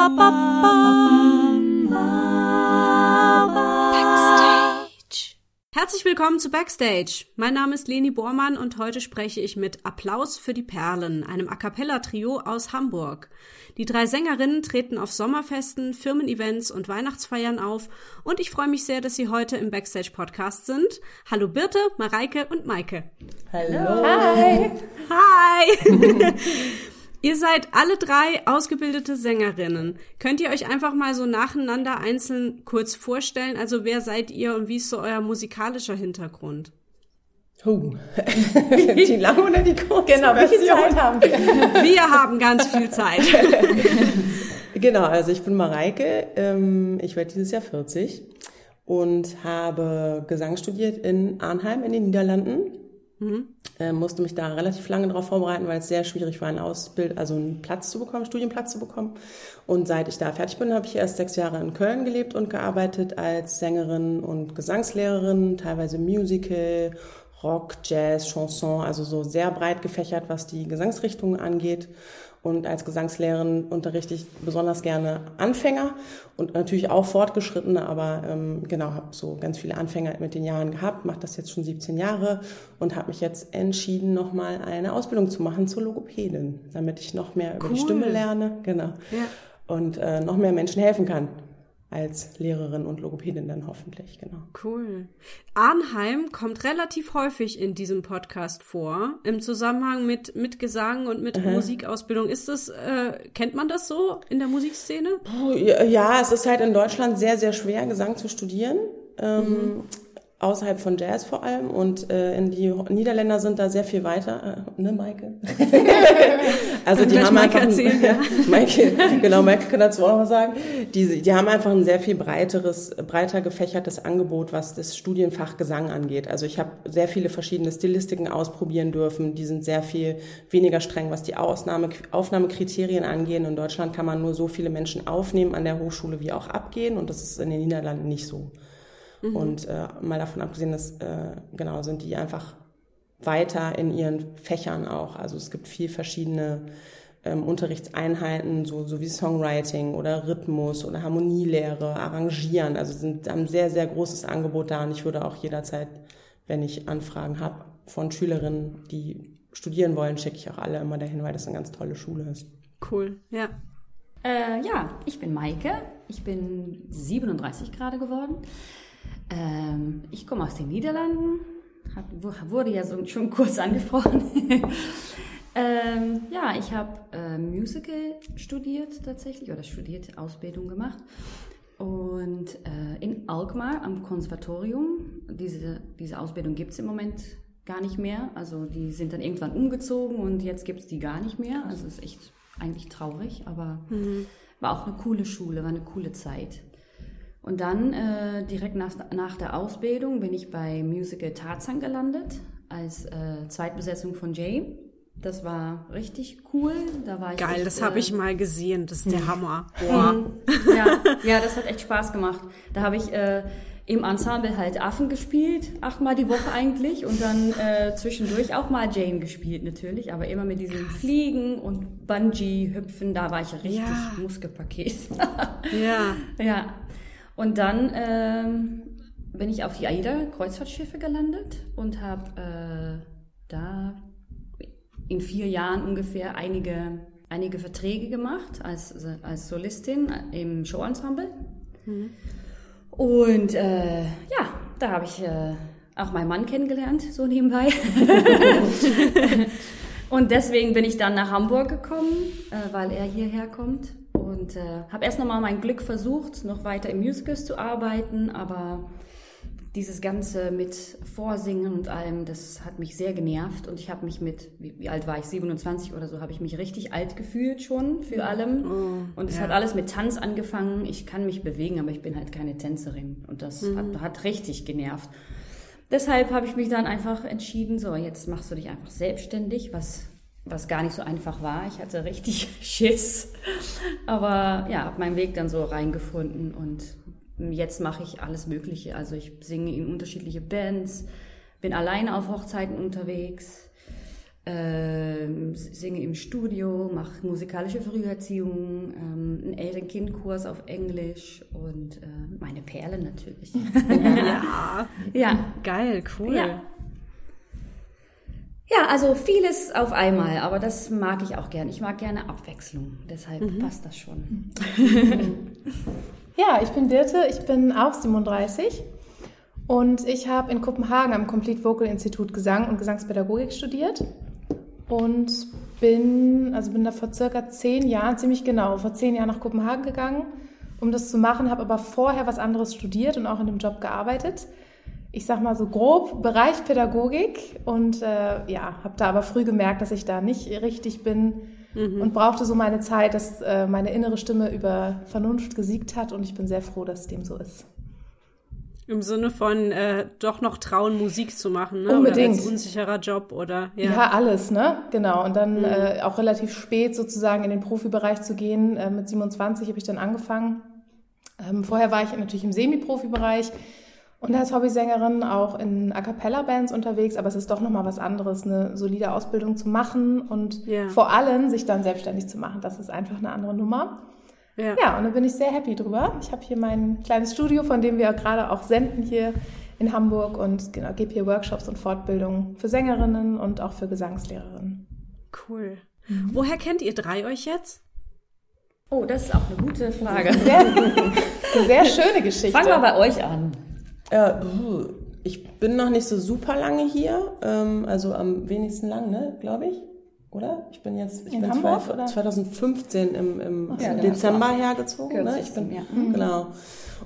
Backstage. Herzlich willkommen zu Backstage. Mein Name ist Leni Bormann und heute spreche ich mit Applaus für die Perlen, einem A cappella Trio aus Hamburg. Die drei Sängerinnen treten auf Sommerfesten, Firmen-Events und Weihnachtsfeiern auf und ich freue mich sehr, dass sie heute im Backstage Podcast sind. Hallo Birte, Mareike und Maike. Hallo. Hi. Hi. Ihr seid alle drei ausgebildete Sängerinnen. Könnt ihr euch einfach mal so nacheinander einzeln kurz vorstellen? Also wer seid ihr und wie ist so euer musikalischer Hintergrund? Huh. die lange oder die kurze Genau, wie viel Zeit haben wir? Wir haben ganz viel Zeit. genau, also ich bin Mareike, ähm, ich werde dieses Jahr 40 und habe Gesang studiert in Arnheim in den Niederlanden Mhm. Äh, musste mich da relativ lange darauf vorbereiten, weil es sehr schwierig war, einen Ausbild, also einen Platz zu bekommen, Studienplatz zu bekommen. Und seit ich da fertig bin, habe ich erst sechs Jahre in Köln gelebt und gearbeitet als Sängerin und Gesangslehrerin, teilweise Musical, Rock, Jazz, Chanson, also so sehr breit gefächert, was die Gesangsrichtungen angeht. Und als Gesangslehrerin unterrichte ich besonders gerne Anfänger und natürlich auch Fortgeschrittene, aber ähm, genau, habe so ganz viele Anfänger mit den Jahren gehabt, mache das jetzt schon 17 Jahre und habe mich jetzt entschieden, nochmal eine Ausbildung zu machen zur Logopädin, damit ich noch mehr über die Stimme lerne, genau, ja. und äh, noch mehr Menschen helfen kann als Lehrerin und Logopädin dann hoffentlich, genau. Cool. Arnheim kommt relativ häufig in diesem Podcast vor, im Zusammenhang mit, mit Gesang und mit Aha. Musikausbildung. Ist das, äh, kennt man das so in der Musikszene? Ja, es ist halt in Deutschland sehr, sehr schwer, Gesang zu studieren. Ähm, mhm außerhalb von Jazz vor allem und äh, in die Niederländer sind da sehr viel weiter, äh, ne Maike? also die haben Maike einfach, erzählen, ja. Maike, genau, Maike kann dazu auch noch was sagen. Die, die haben einfach ein sehr viel breiteres, breiter gefächertes Angebot, was das Studienfach Gesang angeht. Also ich habe sehr viele verschiedene Stilistiken ausprobieren dürfen. Die sind sehr viel weniger streng, was die Ausnahme, Aufnahmekriterien angehen. In Deutschland kann man nur so viele Menschen aufnehmen an der Hochschule wie auch abgehen und das ist in den Niederlanden nicht so. Mhm. Und äh, mal davon abgesehen, dass äh, genau sind die einfach weiter in ihren Fächern auch. Also es gibt viel verschiedene ähm, Unterrichtseinheiten, so, so wie Songwriting oder Rhythmus oder Harmonielehre, Arrangieren. Also sind haben sehr, sehr großes Angebot da und ich würde auch jederzeit, wenn ich Anfragen habe von Schülerinnen, die studieren wollen, schicke ich auch alle immer dahin, weil das eine ganz tolle Schule ist. Cool, ja. Äh, ja, ich bin Maike. Ich bin 37 gerade geworden. Ähm, ich komme aus den Niederlanden, hat, wurde ja so, schon kurz angesprochen. ähm, ja, ich habe äh, Musical studiert tatsächlich oder studiert, Ausbildung gemacht. Und äh, in Alkmaar am Konservatorium, diese, diese Ausbildung gibt es im Moment gar nicht mehr. Also die sind dann irgendwann umgezogen und jetzt gibt es die gar nicht mehr. Also es ist echt eigentlich traurig, aber mhm. war auch eine coole Schule, war eine coole Zeit. Und dann äh, direkt nach, nach der Ausbildung bin ich bei Musical Tarzan gelandet als äh, Zweitbesetzung von Jay. Das war richtig cool. Da war ich Geil, echt, das habe ich mal gesehen. Das ist der Hammer. Boah. ja, ja, das hat echt Spaß gemacht. Da habe ich äh, im Ensemble halt Affen gespielt, achtmal die Woche eigentlich und dann äh, zwischendurch auch mal Jane gespielt natürlich, aber immer mit diesem Fliegen und Bungee-Hüpfen, da war ich richtig ja. Muskelpaket. ja. Ja, und dann ähm, bin ich auf die AIDA-Kreuzfahrtschiffe gelandet und habe äh, da in vier Jahren ungefähr einige, einige Verträge gemacht als, als Solistin im Showensemble. Mhm. Und äh, ja, da habe ich äh, auch meinen Mann kennengelernt, so nebenbei. und deswegen bin ich dann nach Hamburg gekommen, äh, weil er hierher kommt. Und äh, habe erst nochmal mein Glück versucht, noch weiter im Musicals zu arbeiten, aber dieses Ganze mit Vorsingen und allem, das hat mich sehr genervt und ich habe mich mit, wie, wie, alt war ich, 27 oder so, habe ich mich richtig alt gefühlt schon für allem. Oh, und es ja. hat alles mit Tanz angefangen. Ich kann mich bewegen, aber ich bin halt keine Tänzerin und das mhm. hat, hat richtig genervt. Deshalb habe ich mich dann einfach entschieden, so jetzt machst du dich einfach selbstständig, was was gar nicht so einfach war. Ich hatte richtig Schiss, aber ja, habe meinen Weg dann so reingefunden und jetzt mache ich alles Mögliche. Also ich singe in unterschiedliche Bands, bin alleine auf Hochzeiten unterwegs, ähm, singe im Studio, mache musikalische Früherziehung, ähm, einen Eltern-Kind-Kurs auf Englisch und äh, meine Perlen natürlich. ja. ja. Geil, cool. Ja. Ja, also vieles auf einmal, aber das mag ich auch gern. Ich mag gerne Abwechslung, deshalb Mhm. passt das schon. Ja, ich bin Birte, ich bin auch 37 und ich habe in Kopenhagen am Complete Vocal Institut Gesang und Gesangspädagogik studiert und bin, also bin da vor circa zehn Jahren, ziemlich genau, vor zehn Jahren nach Kopenhagen gegangen, um das zu machen, habe aber vorher was anderes studiert und auch in dem Job gearbeitet. Ich sag mal so grob Bereich Pädagogik und äh, ja, habe da aber früh gemerkt, dass ich da nicht richtig bin und brauchte so meine Zeit, dass äh, meine innere Stimme über Vernunft gesiegt hat und ich bin sehr froh, dass dem so ist. Im Sinne von äh, doch noch trauen, Musik zu machen, ne? Unbedingt. Oder als unsicherer Job oder Ja, ja. alles, ne? Genau. Und dann äh, auch relativ spät sozusagen in den Profibereich zu gehen. Äh, mit 27 habe ich dann angefangen. Ähm, vorher war ich natürlich im Semi-Profi-Bereich und als Hobbysängerin auch in A Cappella-Bands unterwegs, aber es ist doch nochmal was anderes, eine solide Ausbildung zu machen und Ja. vor allem sich dann selbstständig zu machen. Das ist einfach eine andere Nummer. ja. Ja, und da bin ich sehr happy drüber. Ich habe hier mein kleines Studio, von dem wir gerade auch senden hier in Hamburg und genau, gebe hier Workshops und Fortbildungen für Sängerinnen und auch für Gesangslehrerinnen. Cool. Woher kennt ihr drei euch jetzt? Oh, das ist auch eine gute Frage. Sehr, eine sehr schöne Geschichte. Fangen wir bei euch an. Äh, ich bin noch nicht so super lange hier, ähm, also am wenigsten lang, ne, glaube ich. Oder? Ich bin jetzt, ich In bin Hamburg, zwei- oder? 2015 im, im Ja, genau. Dezember hergezogen. Ne? Ich bin, ja. Genau.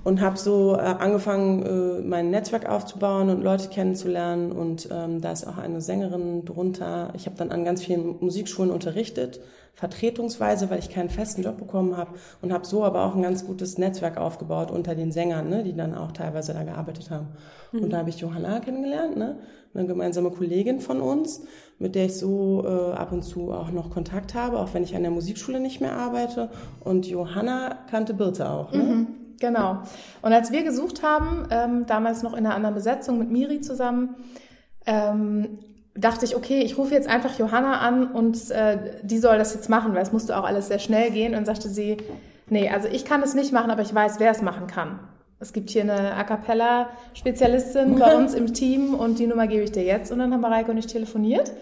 Und habe so äh, angefangen, äh, mein Netzwerk aufzubauen und Leute kennenzulernen. Und ähm, da ist auch eine Sängerin drunter. Ich habe dann an ganz vielen Musikschulen unterrichtet, vertretungsweise, weil ich keinen festen Job bekommen habe. Und habe so aber auch ein ganz gutes Netzwerk aufgebaut unter den Sängern, ne, die dann auch teilweise da gearbeitet haben. Und da habe ich Johanna kennengelernt, ne? eine gemeinsame Kollegin von uns, mit der ich so äh, ab und zu auch noch Kontakt habe, auch wenn ich an der Musikschule nicht mehr arbeite. Und Johanna kannte Birte auch. Ne? Genau. Und als wir gesucht haben, ähm, damals noch in einer anderen Besetzung mit Miri zusammen, ähm, dachte ich, okay, ich rufe jetzt einfach Johanna an und äh, die soll das jetzt machen, weil es musste auch alles sehr schnell gehen. Und sagte sie, nee, also ich kann es nicht machen, aber ich weiß, wer es machen kann. Es gibt hier eine A Cappella-Spezialistin bei uns im Team und die Nummer gebe ich dir jetzt. Und dann haben Mareike und ich telefoniert.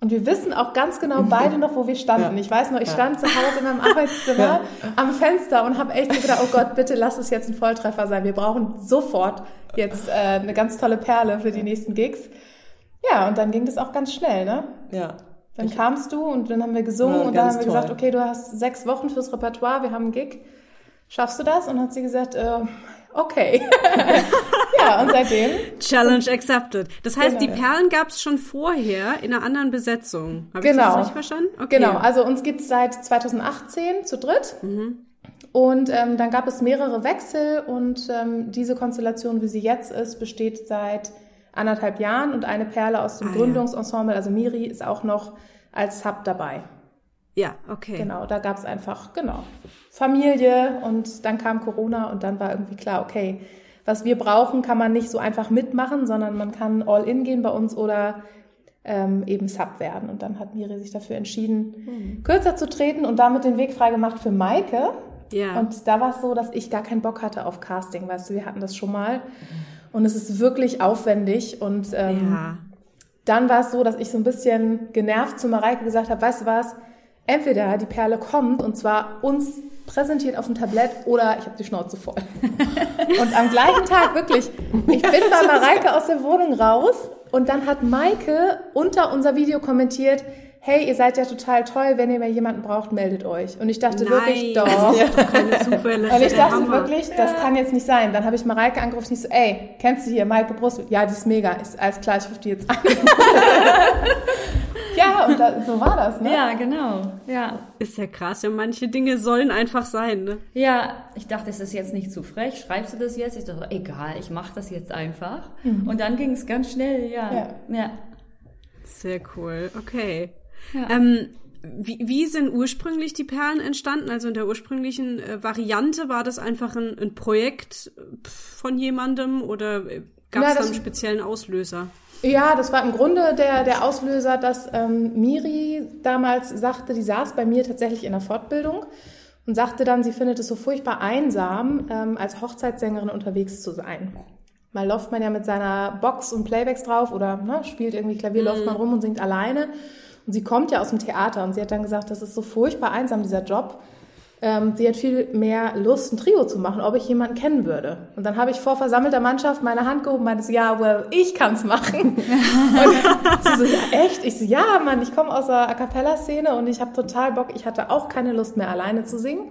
Und wir wissen auch ganz genau beide noch, wo wir standen. Ja. Ich weiß noch, ich Ja. stand zu Hause in meinem Arbeitszimmer Ja. am Fenster und habe echt so gedacht, oh Gott, bitte lass es jetzt ein Volltreffer sein. Wir brauchen sofort jetzt äh, eine ganz tolle Perle für die nächsten Gigs. Ja, und dann ging das auch ganz schnell, ne? Ja. Dann kamst du und dann haben wir gesungen Ja, und dann haben wir gesagt, toll. okay, du hast sechs Wochen fürs Repertoire, wir haben einen Gig. Schaffst du das? Und dann hat sie gesagt, äh, okay. ja, und seitdem Challenge accepted. Das heißt, Genau. die Perlen gab es schon vorher in einer anderen Besetzung. Habe ich Genau. das richtig verstanden? Okay. Genau, also uns gibt's seit 2018 zu dritt. Und ähm, dann gab es mehrere Wechsel und ähm, diese Konstellation, wie sie jetzt ist, besteht seit anderthalb Jahren und eine Perle aus dem Ah. Gründungsensemble, also Miri, ist auch noch als Sub dabei. Ja, okay. Genau, da gab's einfach, genau, Familie und dann kam Corona und dann war irgendwie klar, okay, was wir brauchen, kann man nicht so einfach mitmachen, sondern man kann all in gehen bei uns oder ähm, eben Sub werden. Und dann hat Miri sich dafür entschieden, kürzer zu treten und damit den Weg frei gemacht für Maike. Ja. Und da war es so, dass ich gar keinen Bock hatte auf Casting, weißt du, wir hatten das schon mal. Und es ist wirklich aufwendig und ähm, ja. dann war es so, dass ich so ein bisschen genervt zu Mareike gesagt habe, weißt du was, entweder die Perle kommt und zwar uns präsentiert auf dem Tablett oder ich habe die Schnauze voll. und am gleichen Tag wirklich, ich bin bei Mareike aus der Wohnung raus und dann hat Maike unter unser Video kommentiert, hey, ihr seid ja total toll, wenn ihr mal jemanden braucht, meldet euch. Und ich dachte wirklich, Nein, doch. Das ist doch keine Zufälle. Und ich dachte Hammer. wirklich, das kann jetzt nicht sein. Dann habe ich Mareike angerufen, ich so, ey, kennst du hier Maike Brust? Ja, die ist mega. Ist alles klar, ich rufe die jetzt an. ja, und da, so war das, ne? Ja, genau. Ja. Ist ja krass. Ja, manche Dinge sollen einfach sein, ne? Ja, ich dachte, es ist jetzt nicht zu frech. Schreibst du das jetzt? Ich dachte, egal, ich mache das jetzt einfach. Und dann ging es ganz schnell, ja. Ja. ja. Sehr cool. Okay. Ja. Ähm, wie, wie sind ursprünglich die Perlen entstanden? Also in der ursprünglichen äh, Variante war das einfach ein, ein Projekt äh, von jemandem oder gab Na, es da einen speziellen Auslöser? Ja, das war im Grunde der, der Auslöser, dass ähm, Miri damals sagte, die saß bei mir tatsächlich in der Fortbildung und sagte dann, sie findet es so furchtbar einsam, ähm, als Hochzeitssängerin unterwegs zu sein. Mal läuft man ja mit seiner Box und Playbacks drauf oder ne, spielt irgendwie Klavier, läuft man rum und singt alleine. Und sie kommt ja aus dem Theater und sie hat dann gesagt, das ist so furchtbar einsam, dieser Job. Ähm, sie hat viel mehr Lust, ein Trio zu machen, ob ich jemanden kennen würde. Und dann habe ich vor versammelter Mannschaft meine Hand gehoben und meinte so, ja, well, ich kann's machen. und sie so, ja, echt? Ich so, ja, Mann, ich komme aus der A Cappella-Szene und ich habe total Bock. Ich hatte auch keine Lust mehr, alleine zu singen.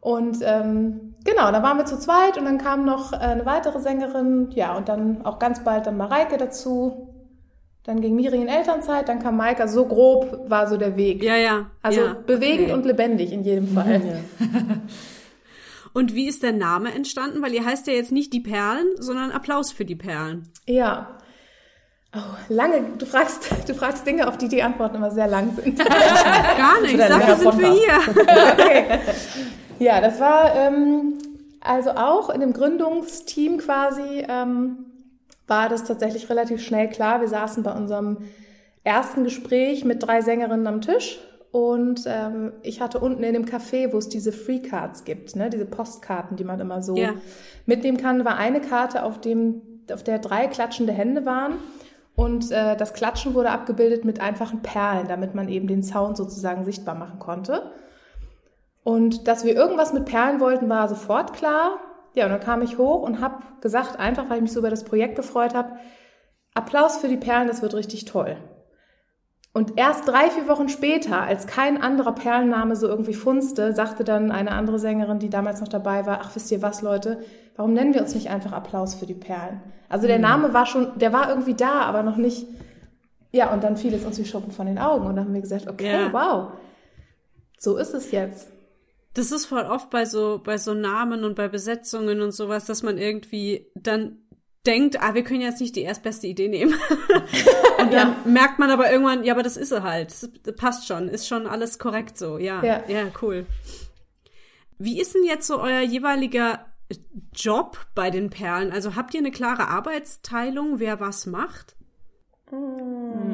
Und ähm, genau, da waren wir zu zweit und dann kam noch äh, eine weitere Sängerin, ja, und dann auch ganz bald dann Mareike dazu. Dann ging Miri in Elternzeit, dann kam Maika. So grob war so der Weg. Ja, ja. Also ja. bewegend Okay. und lebendig in jedem Fall. Und wie ist der Name entstanden? Weil ihr heißt ja jetzt nicht die Perlen, sondern Applaus für die Perlen. Ja. Oh, lange, du fragst, du fragst Dinge, auf die die Antworten immer sehr lang sind. Gar nicht. Dafür sind wir hier. Ja, das war ähm, also auch in dem Gründungsteam quasi ähm, war das tatsächlich relativ schnell klar. Wir saßen bei unserem ersten Gespräch mit drei Sängerinnen am Tisch und ähm, ich hatte unten in dem Café, wo es diese Free Cards gibt, ne, diese Postkarten, die man immer so Ja. mitnehmen kann, war eine Karte, auf dem auf der drei klatschende Hände waren. Und äh, das Klatschen wurde abgebildet mit einfachen Perlen, damit man eben den Sound sozusagen sichtbar machen konnte. Und dass wir irgendwas mit Perlen wollten, war sofort klar. Ja, und dann kam ich hoch und habe gesagt, einfach weil ich mich so über das Projekt gefreut habe, Applaus für die Perlen, das wird richtig toll. Und erst drei, vier Wochen später, als kein anderer Perlenname so irgendwie funzte, sagte dann eine andere Sängerin, die damals noch dabei war, ach wisst ihr was, Leute, warum nennen wir uns nicht einfach Applaus für die Perlen? Also der Name war schon, der war irgendwie da, aber noch nicht. Ja, und dann fiel es uns wie Schuppen von den Augen und dann haben wir gesagt, okay, Ja. wow, so ist es jetzt. Das ist voll oft bei so, bei so Namen und bei Besetzungen und sowas, dass man irgendwie dann denkt, ah, wir können jetzt nicht die erstbeste Idee nehmen. und dann merkt man aber irgendwann, ja, aber das ist sie halt. Das das passt schon. Ist schon alles korrekt so. Ja. Ja. Ja, cool. Wie ist denn jetzt so euer jeweiliger Job bei den Perlen? Also habt ihr eine klare Arbeitsteilung, wer was macht?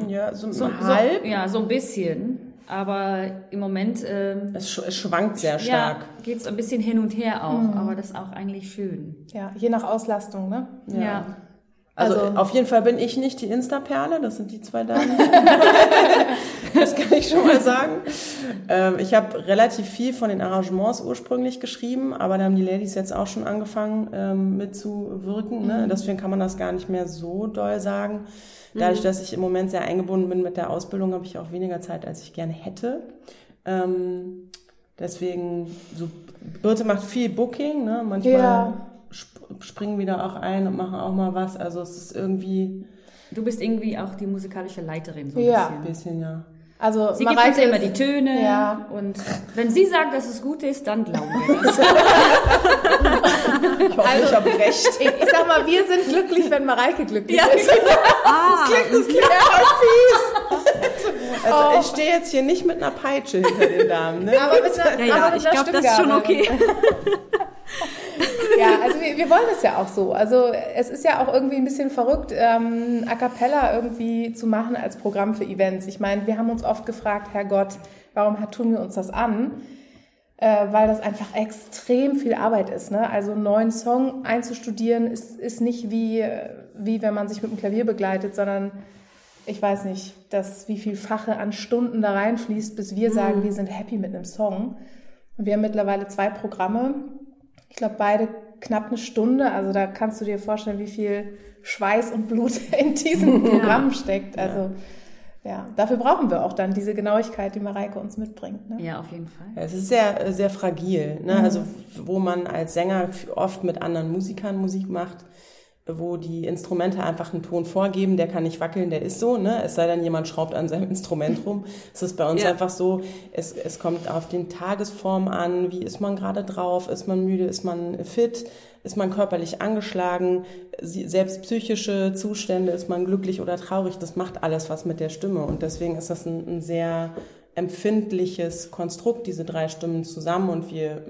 Ja, so, So, halb. So, ja, so ein bisschen. Aber im Moment ähm, Es, sch es schwankt sehr stark. ja, geht es ein bisschen hin und her auch. Aber das ist auch eigentlich schön. Ja, je nach Auslastung, ne? Ja. Also, Also- auf jeden Fall bin ich nicht die Insta-Perle, das sind die zwei Damen. das kann ich schon mal sagen. Ähm, ich habe relativ viel von den Arrangements ursprünglich geschrieben, aber da haben die Ladies jetzt auch schon angefangen ähm, mitzuwirken. Ne? Deswegen kann man das gar nicht mehr so doll sagen. Dadurch, dass ich im Moment sehr eingebunden bin mit der Ausbildung, habe ich auch weniger Zeit, als ich gerne hätte. Ähm, deswegen, so, Birte macht viel Booking, ne? manchmal Ja. Sp springen wieder auch ein und machen auch mal was. Also es ist irgendwie Du bist irgendwie auch die musikalische Leiterin so ein Ja. ein bisschen. bisschen, ja. Also Sie gibt uns Mareike ja immer die Töne. Ja. Und wenn sie sagt, dass es gut ist, dann glauben wir das. Ich hoffe, ich habe recht. Ich, ich sag mal, wir sind glücklich, wenn Mareike glücklich ist. Ah, Das klingt voll fies. Also ich stehe jetzt hier nicht mit einer Peitsche hinter den Damen. Ne? Aber mit einer, ja, ja, aber ich glaube, das ist schon okay. Ja, also wir, wir wollen es ja auch so. Also es ist ja auch irgendwie ein bisschen verrückt, ähm, A Cappella irgendwie zu machen als Programm für Events. Ich meine, wir haben uns oft gefragt, Herrgott, warum hat- tun wir uns das an? Äh, weil das einfach extrem viel Arbeit ist. Ne? Also einen neuen Song einzustudieren ist, ist nicht wie, wie wenn man sich mit dem Klavier begleitet, sondern ich weiß nicht, dass wie viel Fache an Stunden da reinfließt, bis wir sagen, wir sind happy mit einem Song. Und wir haben mittlerweile zwei Programme. Ich glaube, beide knapp eine Stunde. Also da kannst du dir vorstellen, wie viel Schweiß und Blut in diesen Programmen steckt. Also ja, dafür brauchen wir auch dann diese Genauigkeit, die Mareike uns mitbringt. Ne? ja, auf jeden Fall. Ja, Es ist sehr, sehr fragil. Ne? Also wo man als Sänger oft mit anderen Musikern Musik macht, wo die Instrumente einfach einen Ton vorgeben, der kann nicht wackeln, der ist so, ne? Es sei denn, jemand schraubt an seinem Instrument rum. Es ist bei uns Ja. einfach so, es, es kommt auf den Tagesform an, wie ist man gerade drauf, ist man müde, ist man fit, ist man körperlich angeschlagen, selbst psychische Zustände, ist man glücklich oder traurig, das macht alles was mit der Stimme. Und deswegen ist das ein, ein sehr empfindliches Konstrukt, diese drei Stimmen zusammen und wir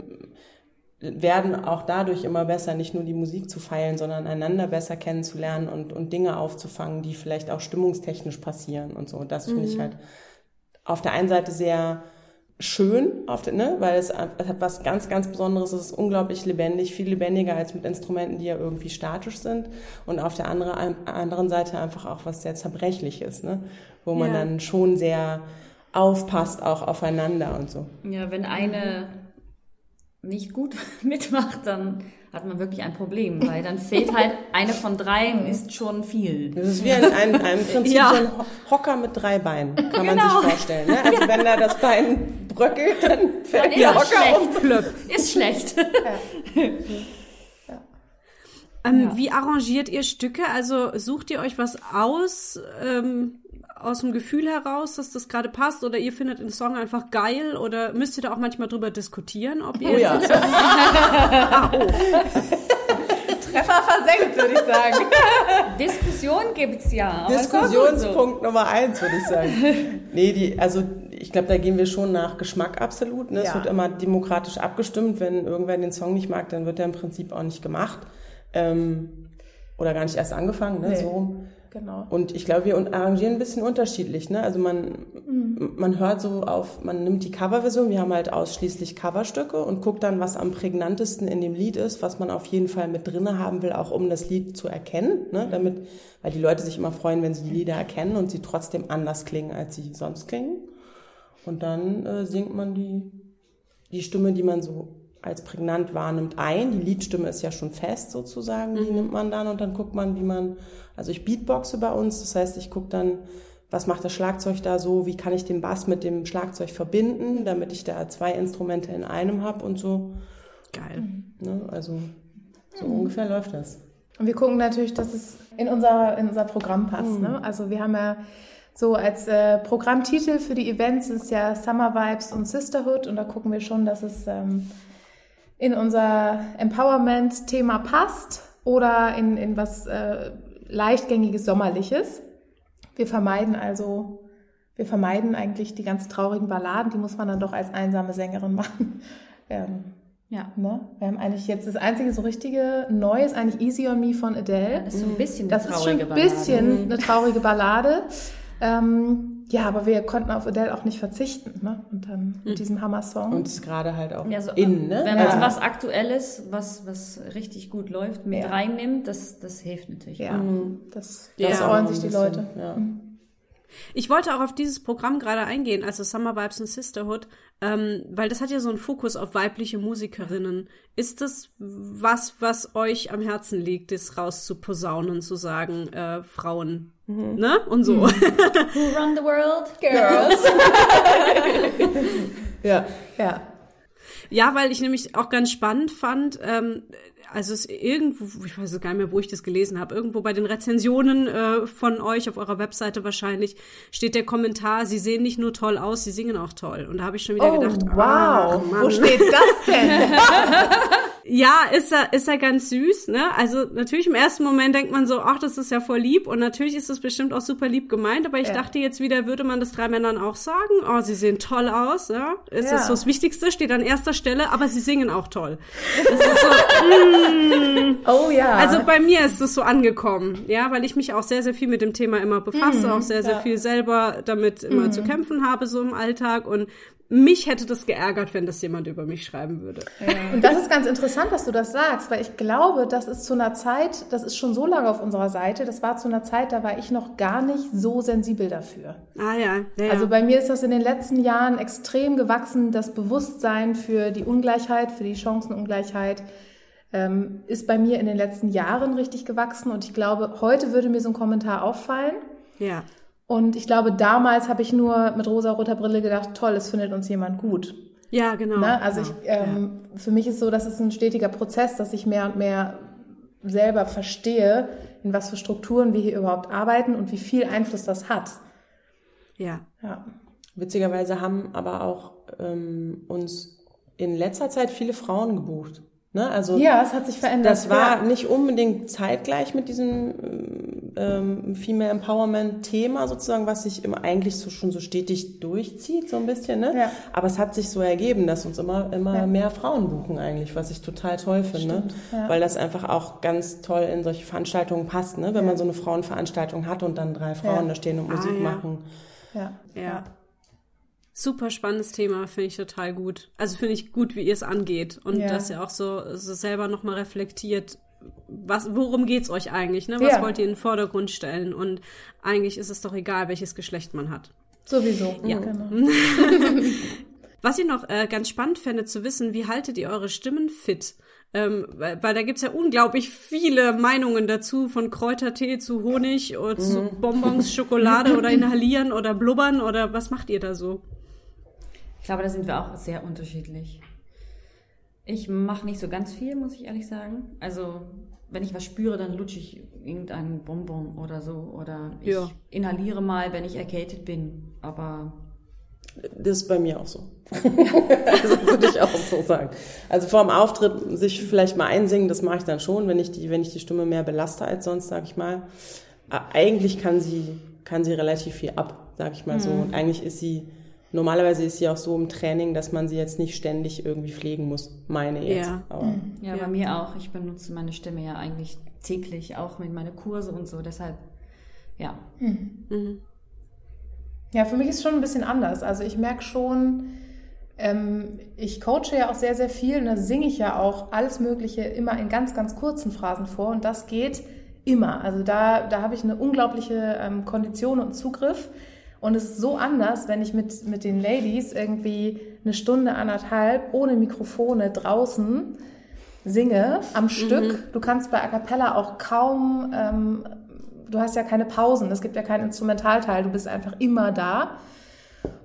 werden auch dadurch immer besser, nicht nur die Musik zu feilen, sondern einander besser kennenzulernen und, und Dinge aufzufangen, die vielleicht auch stimmungstechnisch passieren und so. Und das finde ich halt auf der einen Seite sehr schön, auf der, ne, weil es, es hat was ganz, ganz Besonderes. Es ist unglaublich lebendig, viel lebendiger als mit Instrumenten, die ja irgendwie statisch sind. Und auf der andere, anderen Seite einfach auch was sehr zerbrechliches, ne, wo man Ja. dann schon sehr aufpasst auch aufeinander und so. Ja, wenn eine nicht gut mitmacht, dann hat man wirklich ein Problem, weil dann fehlt halt eine von dreien ist schon viel. Das ist wie ein, ein, ein Prinzip Ja. so ein Ho- Hocker mit drei Beinen, kann man Genau. sich vorstellen. Ne? Also wenn da das Bein bröckelt, dann fällt Dann ist der Hocker um. schlecht. Ist schlecht. Ähm, Wie arrangiert ihr Stücke? Also sucht ihr euch was aus, ähm, aus dem Gefühl heraus, dass das gerade passt? Oder ihr findet den Song einfach geil? Oder müsst ihr da auch manchmal drüber diskutieren, ob ihr Oh ja. Treffer versenkt, würde ich sagen. Diskussion gibt's ja. gut so. Diskussionspunkt Nummer eins, würde ich sagen. nee, die, also ich glaube, da gehen wir schon nach Geschmack absolut. Ne? Es Ja. wird immer demokratisch abgestimmt. Wenn irgendwer den Song nicht mag, dann wird er im Prinzip auch nicht gemacht. Ähm, oder gar nicht erst angefangen, ne? Nee. so. Genau. Und ich glaube, wir arrangieren ein bisschen unterschiedlich. Ne? Also man, man hört so auf, man nimmt die Coverversion, wir haben halt ausschließlich Coverstücke und guckt dann, was am prägnantesten in dem Lied ist, was man auf jeden Fall mit drinne haben will, auch um das Lied zu erkennen. Ne? Damit, weil die Leute sich immer freuen, wenn sie die Lieder erkennen und sie trotzdem anders klingen, als sie sonst klingen. Und dann äh, singt man die, die Stimme, die man so als prägnant wahrnimmt, ein. Die Liedstimme ist ja schon fest sozusagen, die nimmt man dann und dann guckt man, wie man, also ich beatboxe bei uns, das heißt, ich gucke dann, was macht das Schlagzeug da so, wie kann ich den Bass mit dem Schlagzeug verbinden, damit ich da zwei Instrumente in einem habe und so. geil? Ne? Also so ungefähr läuft das. Und wir gucken natürlich, dass es in unser, in unser Programm passt. Ne? Also wir haben ja so als äh, Programmtitel für die Events ist ja Summer Vibes und Sisterhood und da gucken wir schon, dass es ähm, in unser Empowerment-Thema passt oder in, in was äh, leichtgängiges, sommerliches. Wir vermeiden also, wir vermeiden eigentlich die ganz traurigen Balladen, die muss man dann doch als einsame Sängerin machen. Ähm, Ja. Ne? Wir haben eigentlich jetzt das einzige so richtige Neue ist eigentlich Easy on Me von Adele. Das ist so ein bisschen Das eine ist schon traurige ein Ballade. bisschen eine traurige Ballade. Ähm, ja, aber wir konnten auf Adele auch nicht verzichten. Ne? Und dann mit diesem Hammer-Song. Und ist gerade halt auch Ja, so, in, ne? Wenn man so was Aktuelles, was, was richtig gut läuft, mit Ja. reinnimmt, das, das hilft natürlich. ja, das, Ja, das auch freuen sich die bisschen, Leute. Ja. Ich wollte auch auf dieses Programm gerade eingehen, also Summer Vibes and Sisterhood, ähm, weil das hat ja so einen Fokus auf weibliche Musikerinnen. Ist das was, was euch am Herzen liegt, das rauszuposaunen, zu sagen, äh, Frauen, ne? Und so. Who run the world? Girls. ja. ja. Ja, weil ich nämlich auch ganz spannend fand, ähm, also es irgendwo, ich weiß gar nicht mehr, wo ich das gelesen habe, irgendwo bei den Rezensionen äh, von euch auf eurer Webseite wahrscheinlich steht der Kommentar, sie sehen nicht nur toll aus, sie singen auch toll. Und da habe ich schon wieder Oh, gedacht, wow. Mann. Wo steht das denn? Ja, ist er, ist er ganz süß, ne? Also natürlich im ersten Moment denkt man so, ach, das ist ja voll lieb und natürlich ist das bestimmt auch super lieb gemeint, aber ich Ja. dachte jetzt wieder, würde man das drei Männern auch sagen? Oh, sie sehen toll aus, ja? Ist Ja. das so das Wichtigste, steht an erster Stelle, aber sie singen auch toll. Das ist so, Oh ja. also bei mir ist es so angekommen, ja, weil ich mich auch sehr, sehr viel mit dem Thema immer befasse, auch sehr, sehr ja. viel selber damit immer zu kämpfen habe, so im Alltag und mich hätte das geärgert, wenn das jemand über mich schreiben würde. Und das ist ganz interessant, dass du das sagst, weil ich glaube, das ist zu einer Zeit, das ist schon so lange auf unserer Seite, das war zu einer Zeit, da war ich noch gar nicht so sensibel dafür. Ah ja, ja, ja. Also bei mir ist das in den letzten Jahren extrem gewachsen, das Bewusstsein für die Ungleichheit, für die Chancenungleichheit ähm, ist bei mir in den letzten Jahren richtig gewachsen und ich glaube, heute würde mir so ein Kommentar auffallen. ja. Und ich glaube, damals habe ich nur mit rosa-roter Brille gedacht, toll, es findet uns jemand gut. Ja, genau. Ne? Also ich, ähm, für mich ist so, dass es ein stetiger Prozess, dass ich mehr und mehr selber verstehe, in was für Strukturen wir hier überhaupt arbeiten und wie viel Einfluss das hat. Ja. Ja. Witzigerweise haben aber auch ähm, uns in letzter Zeit viele Frauen gebucht. Ne? Also Ja, es hat sich verändert. das war Ja. nicht unbedingt zeitgleich mit diesem ähm, ähm, Female Empowerment Thema sozusagen, was sich immer eigentlich so schon so stetig durchzieht, so ein bisschen, ne? Ja. Aber es hat sich so ergeben, dass uns immer, immer Ja. mehr Frauen buchen eigentlich, was ich total toll finde. Stimmt, ja. Weil das einfach auch ganz toll in solche Veranstaltungen passt, ne? Wenn man so eine Frauenveranstaltung hat und dann drei Frauen Ja. da stehen und Ah, Musik ja. machen. Ja. Ja. Super spannendes Thema, finde ich total gut. Also finde ich gut, wie ihr es angeht und Ja. dass ihr auch so, so selber nochmal reflektiert, was, worum geht's euch eigentlich, ne? Was Ja. wollt ihr in den Vordergrund stellen? Und eigentlich ist es doch egal, welches Geschlecht man hat. Sowieso. Ja. Genau. Was ich noch äh, ganz spannend fände zu wissen, wie haltet ihr eure Stimmen fit? Ähm, weil, weil da gibt's ja unglaublich viele Meinungen dazu, von Kräutertee zu Honig oder zu Bonbons, Schokolade oder inhalieren oder blubbern oder was macht ihr da so? Ich glaube, da sind wir auch sehr unterschiedlich. Ich mache nicht so ganz viel, muss ich ehrlich sagen. Also, wenn ich was spüre, dann lutsche ich irgendeinen Bonbon oder so. Oder ich Ja. inhaliere mal, wenn ich erkältet bin. Aber Das ist bei mir auch so. also würde ich auch so sagen. Also vor dem Auftritt sich vielleicht mal einsingen, das mache ich dann schon, wenn ich die, wenn ich die Stimme mehr belaste als sonst, sage ich mal. Eigentlich kann sie, kann sie relativ viel ab, sage ich mal so. Und eigentlich ist sie, normalerweise ist sie auch so im Training, dass man sie jetzt nicht ständig irgendwie pflegen muss, meine jetzt. Ja. Aber ja, bei mir auch. Ich benutze meine Stimme ja eigentlich täglich, auch mit meinen Kurse und so. Deshalb, ja. Ja, für mich ist es schon ein bisschen anders. Also ich merke schon, ähm, ich coache ja auch sehr, sehr viel und da singe ich ja auch alles Mögliche immer in ganz, ganz kurzen Phrasen vor und das geht immer. Also da, da habe ich eine unglaubliche ähm, Kondition und Zugriff und es ist so anders, wenn ich mit, mit den Ladies irgendwie eine Stunde, anderthalb ohne Mikrofone draußen singe am Stück. Du kannst bei A Cappella auch kaum ähm, du hast ja keine Pausen, es gibt ja keinen Instrumentalteil, du bist einfach immer da.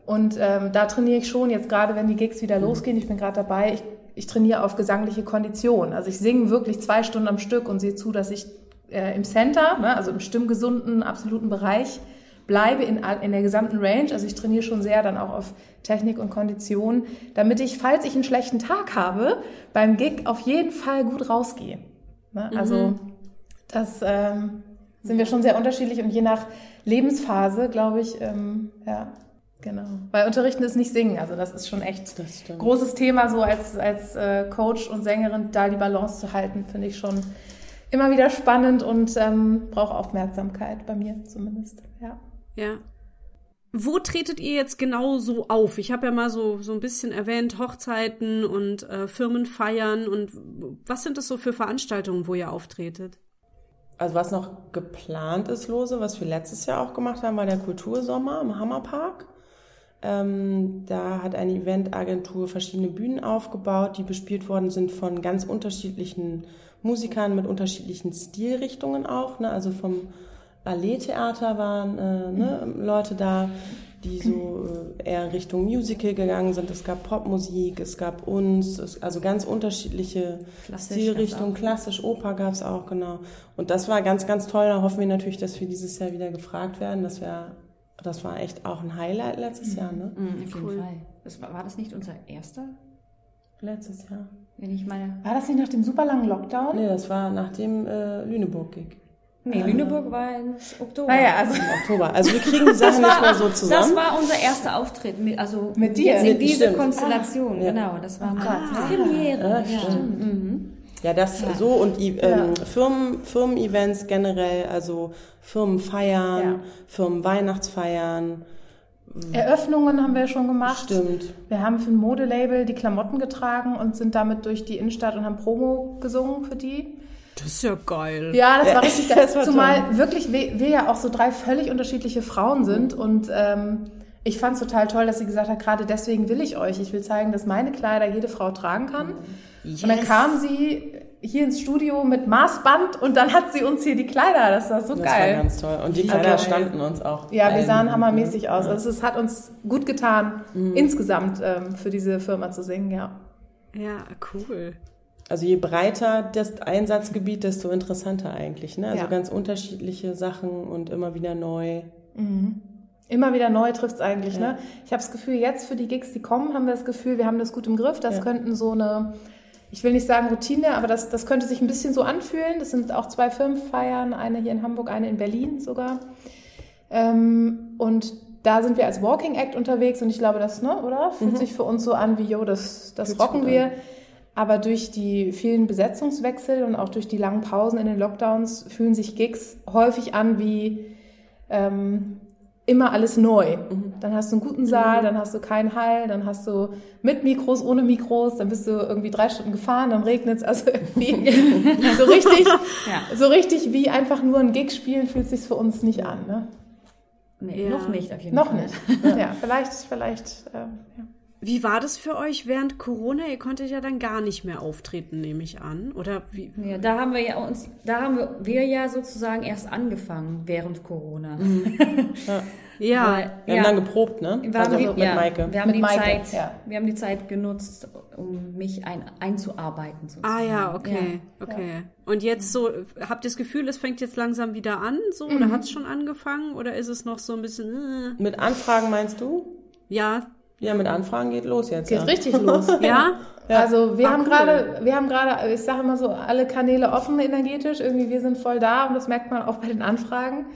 Und ähm, da trainiere ich schon, jetzt gerade wenn die Gigs wieder losgehen, ich bin gerade dabei, ich, ich trainiere auf gesangliche Kondition. Also ich singe wirklich zwei Stunden am Stück und sehe zu, dass ich äh, im Center, ne, also im stimmgesunden, absoluten Bereich bleibe in, in der gesamten Range. Also ich trainiere schon sehr dann auch auf Technik und Kondition, damit ich, falls ich einen schlechten Tag habe, beim Gig auf jeden Fall gut rausgehe. Ne? Also das ähm, sind wir schon sehr unterschiedlich und je nach Lebensphase, glaube ich, ähm, ja, genau. Weil Unterrichten ist nicht singen, also das ist schon echt stimmt. großes Thema, so als, als äh, Coach und Sängerin da die Balance zu halten, finde ich schon immer wieder spannend und ähm, braucht Aufmerksamkeit bei mir zumindest, ja. Wo tretet ihr jetzt genau so auf? Ich habe ja mal so, so ein bisschen erwähnt, Hochzeiten und äh, Firmenfeiern und was sind das so für Veranstaltungen, wo ihr auftretet? Also was noch geplant ist, lose, was wir letztes Jahr auch gemacht haben, war der Kultursommer im Hammerpark. Ähm, da hat eine Eventagentur verschiedene Bühnen aufgebaut, die bespielt worden sind von ganz unterschiedlichen Musikern mit unterschiedlichen Stilrichtungen auch. Ne? Also vom Ballettheater waren äh, ne, Leute da, die so äh, eher Richtung Musical gegangen sind. Es gab Popmusik, es gab uns, es, also ganz unterschiedliche Klassisch Stilrichtungen. Klassisch, Oper gab's auch, genau. Und das war ganz, ganz toll. Da hoffen wir natürlich, dass wir dieses Jahr wieder gefragt werden. Das wäre, das war echt auch ein Highlight letztes Jahr, ne? Mhm, auf Cool. jeden Fall. Das war, war das nicht unser erster? Letztes Jahr. Wenn ich meine. War das nicht nach dem super langen Lockdown? Nee, das war nach dem äh, Lüneburg-Gig Nee, Lüneburg war im Oktober. Naja, also im Oktober. Also wir kriegen die Sachen nicht mehr so Das zusammen. war unser erster Auftritt, mit, also Mit dir? jetzt in Mit- dieser stimmt. Konstellation, ja. genau. Das war meine Gott. Premiere. Ja, ja. stimmt. Mhm. Ja, das Ja. so und ähm, Firmen, Firmen-Events generell, also Firmenfeiern, Ja. Firmenweihnachtsfeiern. Eröffnungen haben wir schon gemacht. Stimmt. Wir haben für ein Modelabel die Klamotten getragen und sind damit durch die Innenstadt und haben Promo gesungen für die. Das ist ja geil. Ja, das war richtig geil. das war Zumal wirklich wir, wir ja auch so drei völlig unterschiedliche Frauen sind und ähm, ich fand es total toll, dass sie gesagt hat, gerade deswegen will ich euch. Ich will zeigen, dass meine Kleider jede Frau tragen kann. Und dann kam sie hier ins Studio mit Maßband und dann hat sie uns hier die Kleider. Das war so Das geil. war ganz toll. Und die Kleider geil. standen uns auch. Ja, wir sahen hammermäßig aus. Also es hat uns gut getan, Mhm. insgesamt ähm, für diese Firma zu singen, ja. Ja, cool. Also je breiter das Einsatzgebiet, desto interessanter eigentlich. Ne? Also Ja. ganz unterschiedliche Sachen und immer wieder neu. Immer wieder neu trifft's eigentlich, ne? Ich habe das Gefühl, jetzt für die Gigs, die kommen, haben wir das Gefühl, wir haben das gut im Griff. Das Ja. könnten so eine ich will nicht sagen Routine, aber das, das könnte sich ein bisschen so anfühlen. Das sind auch zwei Firmenfeiern, eine hier in Hamburg, eine in Berlin sogar. Ähm, und da sind wir als Walking Act unterwegs und ich glaube, das, ne, oder? Fühlt mhm. sich für uns so an wie, jo, das, das rocken wir. Aber durch die vielen Besetzungswechsel und auch durch die langen Pausen in den Lockdowns fühlen sich Gigs häufig an wie ähm, immer alles neu. Mhm. Dann hast du einen guten Saal, mhm. dann hast du keinen Hall, dann hast du mit Mikros, ohne Mikros, dann bist du irgendwie drei Stunden gefahren, dann regnet es. Also irgendwie so richtig, ja. so richtig wie einfach nur ein Gig spielen fühlt sich für uns nicht an. Ne? Nee, ja. noch nicht auf jeden noch Fall. Noch nicht. Ja, vielleicht, vielleicht. Ähm, ja. Wie war das für euch während Corona? Ihr konntet ja dann gar nicht mehr auftreten, nehme ich an. Oder wie? Ja, da haben wir ja uns, da haben wir, wir ja sozusagen erst angefangen während Corona. Mhm. ja. ja. Weil, wir ja. haben dann geprobt, ne? Wir also haben, mit ja, Maike. Wir haben mit die Maike, Zeit, ja. wir haben die Zeit genutzt, um mich ein, einzuarbeiten. Sozusagen. Ah ja, okay, okay. Und jetzt so, habt ihr das Gefühl, es fängt jetzt langsam wieder an, so? Mhm. Oder hat es schon angefangen? Oder ist es noch so ein bisschen? Äh? Mit Anfragen meinst du? Ja, ja, mit Anfragen geht los jetzt. Geht ja. richtig los. ja? ja? Also wir ah, haben cool. gerade, wir haben gerade, ich sage immer so, alle Kanäle offen energetisch. Irgendwie wir sind voll da und das merkt man auch bei den Anfragen.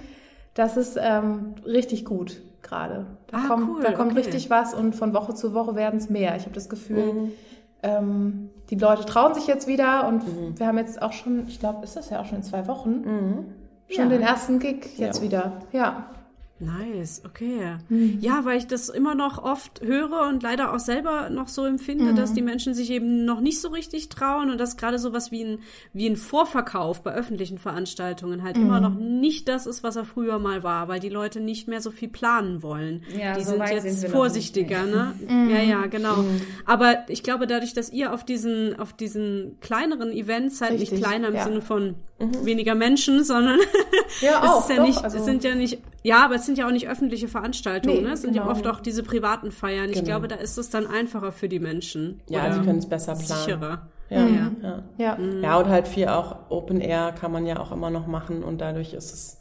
Das ist ähm, richtig gut gerade. Da ah, kommt, cool. da kommt okay. richtig was und von Woche zu Woche werden es mehr. Ich habe das Gefühl, mhm. ähm, die Leute trauen sich jetzt wieder und mhm. wir haben jetzt auch schon, ich glaube, ist das ja auch schon in zwei Wochen, mhm. schon ja. den ersten Gig jetzt ja. wieder. Ja. Nice, okay. Mhm. Ja, weil ich das immer noch oft höre und leider auch selber noch so empfinde, mhm. dass die Menschen sich eben noch nicht so richtig trauen und dass gerade sowas wie ein, wie ein Vorverkauf bei öffentlichen Veranstaltungen halt mhm. immer noch nicht das ist, was er früher mal war, weil die Leute nicht mehr so viel planen wollen. Ja, die so sind jetzt sind vorsichtiger, ne? Mhm. Ja, ja, genau. Mhm. Aber ich glaube, dadurch, dass ihr auf diesen, auf diesen kleineren Events halt richtig, nicht kleiner im ja. Sinne von mhm. weniger Menschen, sondern ja, auch, es ist ja doch, nicht, also es sind ja nicht, ja, aber es sind ja auch nicht öffentliche Veranstaltungen, nee, ne? Es sind genau. ja oft auch diese privaten Feiern. Genau. Ich glaube, da ist es dann einfacher für die Menschen. Ja, sie können es besser planen. Sicherer. Ja, mhm. ja. Ja. Mhm. ja, und halt viel auch Open Air kann man ja auch immer noch machen und dadurch ist es,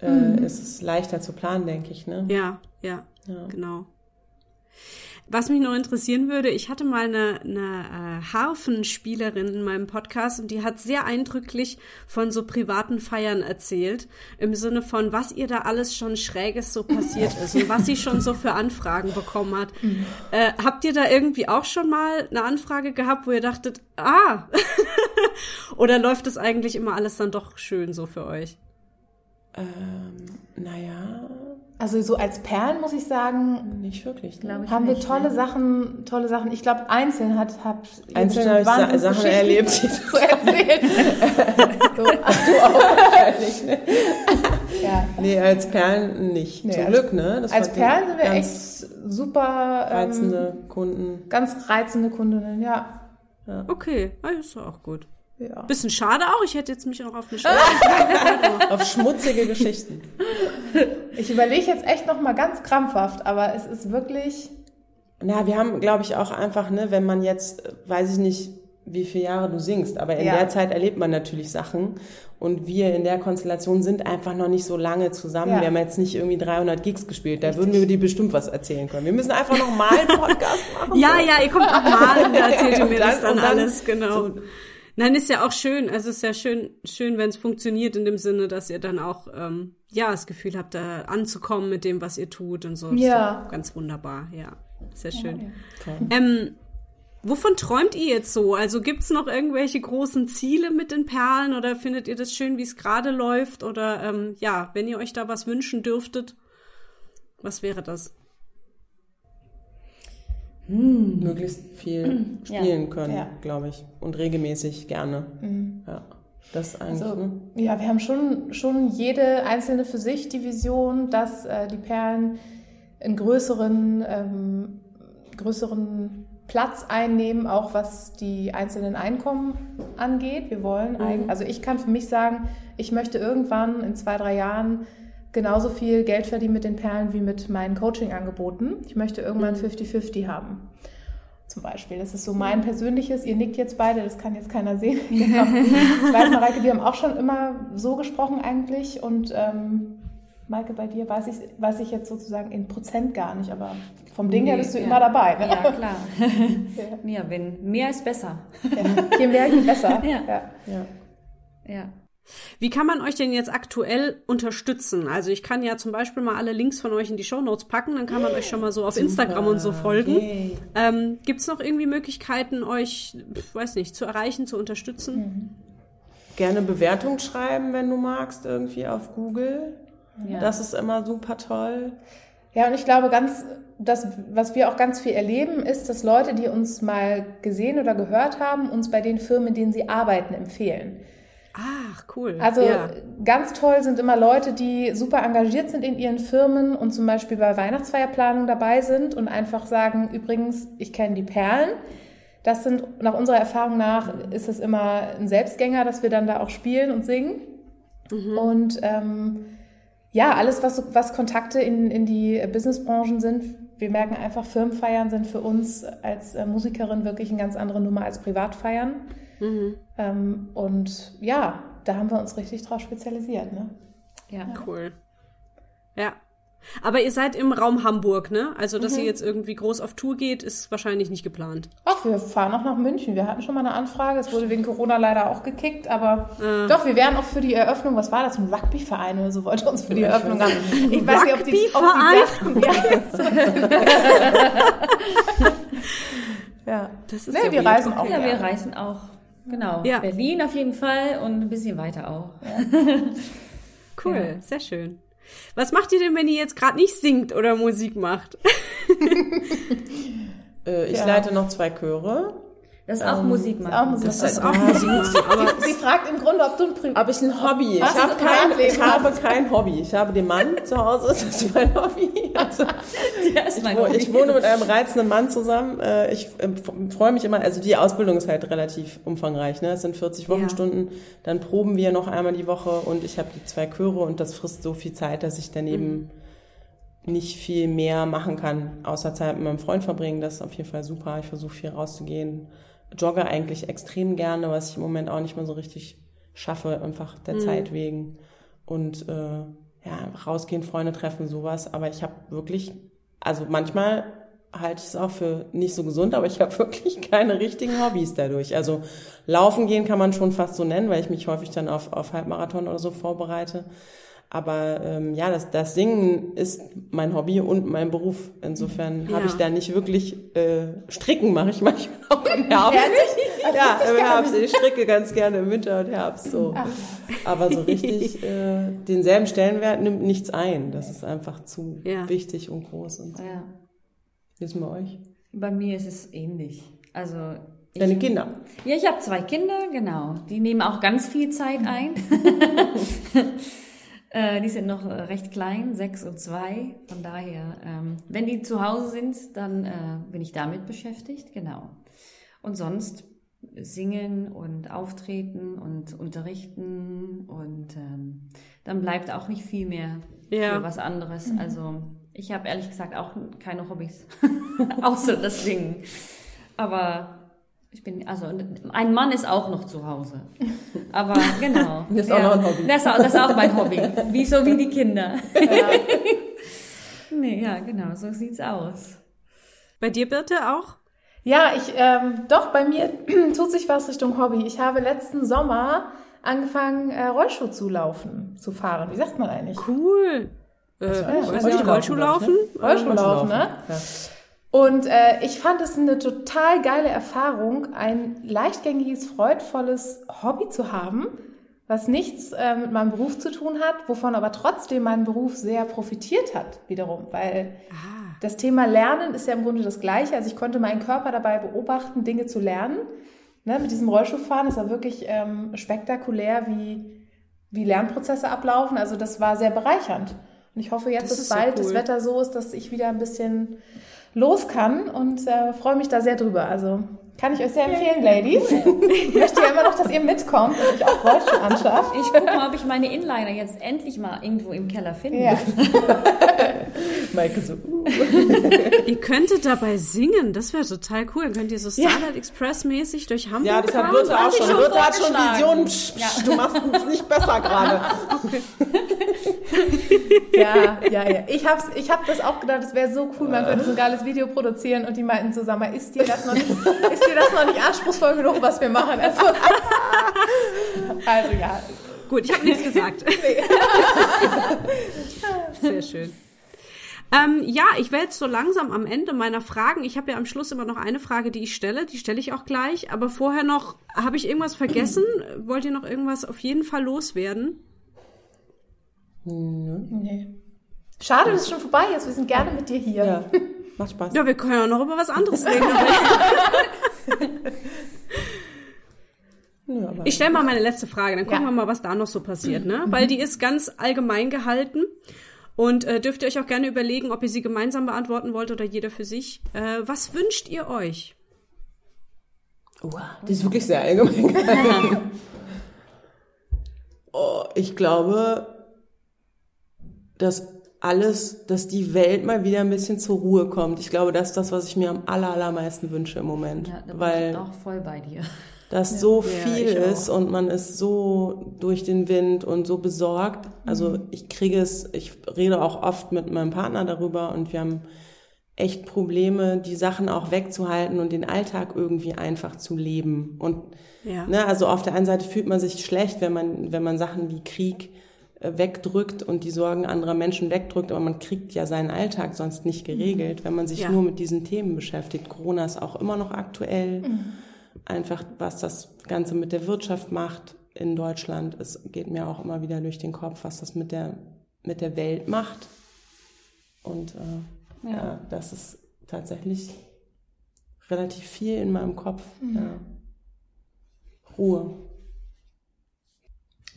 äh, mhm. ist es leichter zu planen, denke ich. Ne? Ja, ja, ja. genau. Was mich noch interessieren würde, ich hatte mal eine, eine äh, Harfenspielerin in meinem Podcast und die hat sehr eindrücklich von so privaten Feiern erzählt, im Sinne von, was ihr da alles schon Schräges so passiert ist und was sie schon so für Anfragen bekommen hat. Äh, habt ihr da irgendwie auch schon mal eine Anfrage gehabt, wo ihr dachtet, ah, oder läuft das eigentlich immer alles dann doch schön so für euch? Ähm, naja, also so als Perlen muss ich sagen, nicht wirklich. Ne? Ich haben nicht, wir tolle ne? Sachen, tolle Sachen. Ich glaube, einzeln hat habt einzeln habe ich Sachen erlebt, die zu erzählen. so, du auch wahrscheinlich. Ne? ja. Nee, als Perlen nicht. Nee, Zum Glück, ne? Das als Perlen sind wir echt super ähm, reizende Kunden. Ganz reizende Kundinnen, ja. ja. Okay, ah, ist auch gut. Ja. Bisschen schade auch, ich hätte jetzt mich auch auf eine Schwere Auf schmutzige Geschichten. Ich überlege jetzt echt noch mal ganz krampfhaft, aber es ist wirklich. Na, wir haben, glaube ich, auch einfach, ne, wenn man jetzt, weiß ich nicht, wie viele Jahre du singst, aber in ja. der Zeit erlebt man natürlich Sachen und wir in der Konstellation sind einfach noch nicht so lange zusammen. Ja. Wir haben jetzt nicht irgendwie 300 Gigs gespielt, da Richtig. würden wir dir bestimmt was erzählen können. Wir müssen einfach noch mal einen Podcast machen. ja, ja, ihr kommt noch mal und erzählt ihr mir das dann, dann alles, genau. So, Nein, ist ja auch schön. Also ist ja schön, schön, wenn es funktioniert in dem Sinne, dass ihr dann auch ähm, ja das Gefühl habt, da anzukommen mit dem, was ihr tut und so. Ja. Ist ganz wunderbar. Ja, sehr schön. Ja, ja. Ähm, wovon träumt ihr jetzt so? Also gibt's noch irgendwelche großen Ziele mit den Perlen oder findet ihr das schön, wie es gerade läuft? Oder ähm, ja, wenn ihr euch da was wünschen dürftet, was wäre das? Hm. möglichst viel spielen ja. können, ja. glaube ich. Und regelmäßig gerne. Mhm. Ja. Das eigentlich, also, ne? Ja, wir haben schon, schon jede einzelne für sich die Vision, dass äh, die Perlen einen größeren, ähm, größeren Platz einnehmen, auch was die einzelnen Einkommen angeht. Wir wollen, mhm. also ich kann für mich sagen, ich möchte irgendwann in zwei, drei Jahren genauso viel Geld verdienen mit den Perlen wie mit meinen Coaching-Angeboten. Ich möchte irgendwann 50-50 mhm. haben. Zum Beispiel. Das ist so mein persönliches, ihr nickt jetzt beide, das kann jetzt keiner sehen. genau. Ich weiß, Mareike, wir haben auch schon immer so gesprochen eigentlich und ähm, Maike, bei dir weiß ich, weiß ich jetzt sozusagen in Prozent gar nicht, aber vom Ding her bist du ja. immer dabei. Ne? Ja, klar. ja, wenn mehr ist besser. Ja. Je mehr, je besser. Ja. ja. ja. Wie kann man euch denn jetzt aktuell unterstützen? Also ich kann ja zum Beispiel mal alle Links von euch in die Show Notes packen, dann kann man euch schon mal so auf Super. Instagram und so folgen. Okay. Ähm, Gibt es noch irgendwie Möglichkeiten, euch, weiß nicht, zu erreichen, zu unterstützen? Mhm. Gerne Bewertung schreiben, wenn du magst, irgendwie auf Google. Ja. Das ist immer super toll. Ja, und ich glaube, ganz, das, was wir auch ganz viel erleben, ist, dass Leute, die uns mal gesehen oder gehört haben, uns bei den Firmen, in denen sie arbeiten, empfehlen. Ach, cool. Also ja. ganz toll sind immer Leute, die super engagiert sind in ihren Firmen und zum Beispiel bei Weihnachtsfeierplanung dabei sind und einfach sagen, übrigens, ich kenne die Perlen. Das sind nach unserer Erfahrung nach ist es immer ein Selbstgänger, dass wir dann da auch spielen und singen. Mhm. Und ähm, ja, alles, was, was Kontakte in, in die Businessbranchen sind, wir merken einfach, Firmenfeiern sind für uns als äh, Musikerin wirklich eine ganz andere Nummer als Privatfeiern. Mhm. Ähm, und ja, da haben wir uns richtig drauf spezialisiert. Ne? Ja, ja. cool. Ja. Aber ihr seid im Raum Hamburg, ne? Also, dass mhm. ihr jetzt irgendwie groß auf Tour geht, ist wahrscheinlich nicht geplant. Ach, wir fahren auch nach München. Wir hatten schon mal eine Anfrage. Es wurde wegen Corona leider auch gekickt, aber äh. doch, wir wären auch für die Eröffnung, was war das? Ein Rugbyverein oder so wollte uns für die Eröffnung haben. Ich weiß nicht, ob die, ob die dachten, ja. ja. Das ist nee, ja wir reisen auch. Ja, wir reisen auch. Genau. Ja. Berlin auf jeden Fall und ein bisschen weiter auch. Ja. cool, ja. sehr schön. Was macht ihr denn, wenn ihr jetzt gerade nicht singt oder Musik macht? äh, ich leite noch zwei Chöre. Das ist auch ähm, Musik machen. Auch Musik das ist auch Musik. Aber sie fragt im Grunde, ob du ein Pri Ob ich ein Hobby. Ich, hab kein, ich habe kein Hobby. Ich habe den Mann zu Hause, das ist mein Hobby. Also, ist mein ich, Hobby. ich wohne mit einem reizenden Mann zusammen. Äh, ich ähm, freue mich immer, also die Ausbildung ist halt relativ umfangreich. Ne? Es sind 40 Wochenstunden. Ja. Dann proben wir noch einmal die Woche und ich habe die zwei Chöre und das frisst so viel Zeit, dass ich daneben mhm nicht viel mehr machen kann, außer Zeit mit meinem Freund verbringen. Das ist auf jeden Fall super. Ich versuche viel rauszugehen, jogge eigentlich extrem gerne, was ich im Moment auch nicht mehr so richtig schaffe, einfach der mhm. Zeit wegen. Und äh, ja, rausgehen, Freunde treffen, sowas. Aber ich habe wirklich, also manchmal halte ich es auch für nicht so gesund, aber ich habe wirklich keine richtigen Hobbys dadurch. Also laufen gehen kann man schon fast so nennen, weil ich mich häufig dann auf, auf Halbmarathon oder so vorbereite. Aber ähm, ja, das, das Singen ist mein Hobby und mein Beruf. Insofern ja. habe ich da nicht wirklich äh, Stricken mache ich manchmal auch im Herbst. ja, im Herbst. Ich stricke ganz gerne im Winter und Herbst so. Ach. Aber so richtig äh, denselben Stellenwert nimmt nichts ein. Das ist einfach zu ja. wichtig und groß. Und ja. Wie ist bei euch? Bei mir ist es ähnlich. Also Deine Kinder? Ja, ich habe zwei Kinder, genau. Die nehmen auch ganz viel Zeit ein. Äh, die sind noch äh, recht klein, sechs und zwei. Von daher, ähm, wenn die zu Hause sind, dann äh, bin ich damit beschäftigt, genau. Und sonst singen und auftreten und unterrichten und ähm, dann bleibt auch nicht viel mehr ja. für was anderes. Mhm. Also ich habe ehrlich gesagt auch keine Hobbys, außer das Singen. Aber ich bin, also ein Mann ist auch noch zu Hause. Aber genau. Das ist ja, auch noch ein Hobby. Das, das ist auch mein Hobby. Wie so wie die Kinder. Ja. nee, ja, genau, so sieht's aus. Bei dir, Birte, auch? Ja, ich, ähm, doch, bei mir tut sich was Richtung Hobby. Ich habe letzten Sommer angefangen, äh, Rollschuh zu laufen, zu fahren. Wie sagt man eigentlich? Cool. Äh, ja, Rollschuh, Rollschuh laufen? Rollschuh laufen, ne? Ja. Und äh, ich fand es eine total geile Erfahrung, ein leichtgängiges, freudvolles Hobby zu haben, was nichts äh, mit meinem Beruf zu tun hat, wovon aber trotzdem mein Beruf sehr profitiert hat, wiederum, weil ah. das Thema Lernen ist ja im Grunde das Gleiche. Also ich konnte meinen Körper dabei beobachten, Dinge zu lernen. Ne, mit diesem Rollschuhfahren ist ja wirklich ähm, spektakulär, wie, wie Lernprozesse ablaufen. Also das war sehr bereichernd. Und ich hoffe jetzt, das dass bald cool. das Wetter so ist, dass ich wieder ein bisschen los kann und äh, freue mich da sehr drüber. Also kann ich euch sehr empfehlen, Ladies. Ich möchte ja immer noch, dass ihr mitkommt und euch auch Rollstuhl anschafft. Ich gucke mal, ob ich meine Inliner jetzt endlich mal irgendwo im Keller finde. Ja. Maike so. Uh. ihr könntet dabei singen, das wäre total cool. Dann könnt ihr so Starlight ja. Express mäßig durch Hamburg Ja, das hat Birte auch schon. Birte hat schon Visionen. Ja. Du machst es nicht besser gerade. Okay. ja, ja, ja. Ich hab's, ich hab das auch gedacht, es wäre so cool, man könnte so ein geiles Video produzieren und die meinten so, sag mal, ist dir das noch nicht, ist dir das noch nicht anspruchsvoll genug, was wir machen? Also, also ja. Gut, ich habe nichts gesagt. Sehr schön. Ähm, ja, ich werde jetzt so langsam am Ende meiner Fragen. Ich habe ja am Schluss immer noch eine Frage, die ich stelle. Die stelle ich auch gleich. Aber vorher noch, habe ich irgendwas vergessen? Wollt ihr noch irgendwas auf jeden Fall loswerden? Nee. Schade, dass es schon vorbei ist. Wir sind gerne mit dir hier. Ja, macht Spaß. Ja, wir können ja noch über was anderes reden. Ja, ich stelle mal meine letzte Frage, dann gucken Ja. wir mal, was da noch so passiert, ne? Weil die ist ganz allgemein gehalten. Und äh, dürft ihr euch auch gerne überlegen, ob ihr sie gemeinsam beantworten wollt oder jeder für sich. Äh, was wünscht ihr euch? Wow, die ist wirklich sehr allgemein. oh, ich glaube, dass alles, dass die Welt mal wieder ein bisschen zur Ruhe kommt. Ich glaube, das ist das, was ich mir am aller, allermeisten wünsche im Moment. Ja, da bin weil ich auch voll bei dir. das so Ja, viel ich auch. ist und man ist so durch den Wind und so besorgt. Also ich kriege es, ich rede auch oft mit meinem Partner darüber und wir haben echt Probleme, die Sachen auch wegzuhalten und den Alltag irgendwie einfach zu leben. Und Ja. ne, also auf der einen Seite fühlt man sich schlecht, wenn man, wenn man Sachen wie Krieg wegdrückt und die Sorgen anderer Menschen wegdrückt, aber man kriegt ja seinen Alltag sonst nicht geregelt, wenn man sich Ja. nur mit diesen Themen beschäftigt. Corona ist auch immer noch aktuell. Einfach, was das Ganze mit der Wirtschaft macht in Deutschland. Es geht mir auch immer wieder durch den Kopf, was das mit der, mit der Welt macht. Und äh, ja. das ist tatsächlich relativ viel in meinem Kopf. Ja. Ruhe.